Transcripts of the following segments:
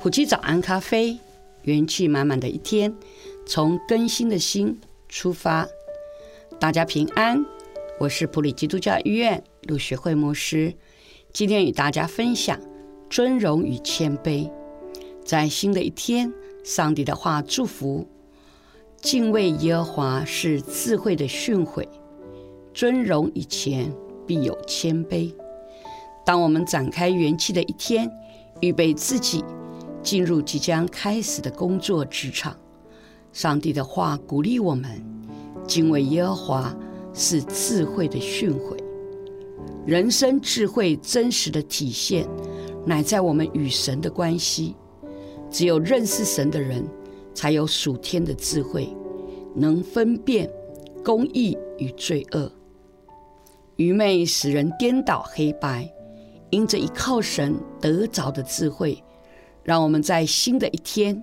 埔基早安咖啡，元气满满的一天，从更新的心出发。大家平安，我是普里基督教医院陆学会牧师，今天与大家分享尊荣与谦卑。在新的一天，上帝的话祝福：敬畏耶和华是智慧的训诲，尊荣以前必有谦卑。当我们展开元气的一天，预备自己。进入即将开始的工作职场，上帝的话鼓励我们：敬畏耶和华是智慧的训诲。人生智慧真实的体现，乃在我们与神的关系。只有认识神的人，才有属天的智慧，能分辨公义与罪恶。愚昧使人颠倒黑白，因着依靠神得着的智慧。让我们在新的一天，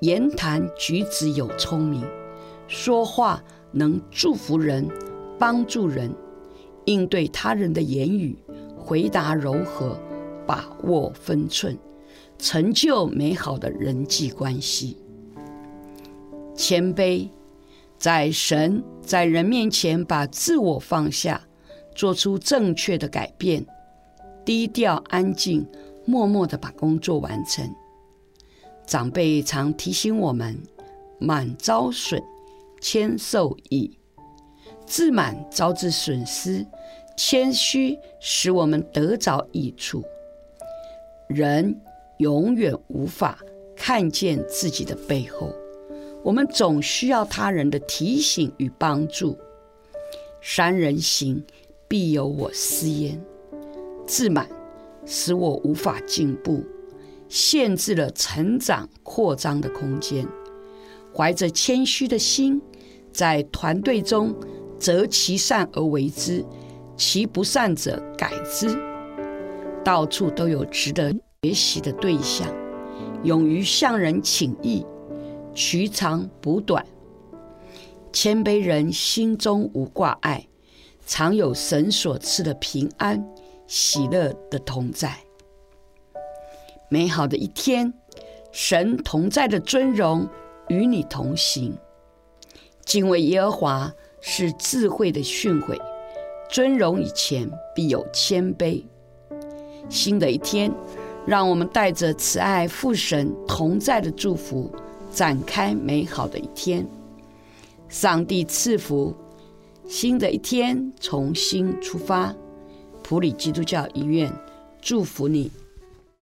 言谈举止有聪明，说话能祝福人、帮助人，应对他人的言语，回答柔和，把握分寸，成就美好的人际关系。谦卑，在神在人面前把自我放下，做出正确的改变，低调安静。默默地把工作完成。长辈常提醒我们：“满招损，谦受益。”自满招致损失，谦虚使我们得着益处。人永远无法看见自己的背后，我们总需要他人的提醒与帮助。三人行，必有我师焉。自满。使我无法进步，限制了成长扩张的空间。怀着谦虚的心，在团队中择其善而为之，其不善者改之。到处都有值得学习的对象，勇于向人请益，取长补短。谦卑人心中无挂碍，常有神所赐的平安。喜乐的同在，美好的一天，神同在的尊荣与你同行。敬畏耶和华是智慧的训诲，尊荣以前必有谦卑。新的一天，让我们带着慈爱父神同在的祝福，展开美好的一天。上帝赐福，新的一天重新出发。普里基督教医院祝福你。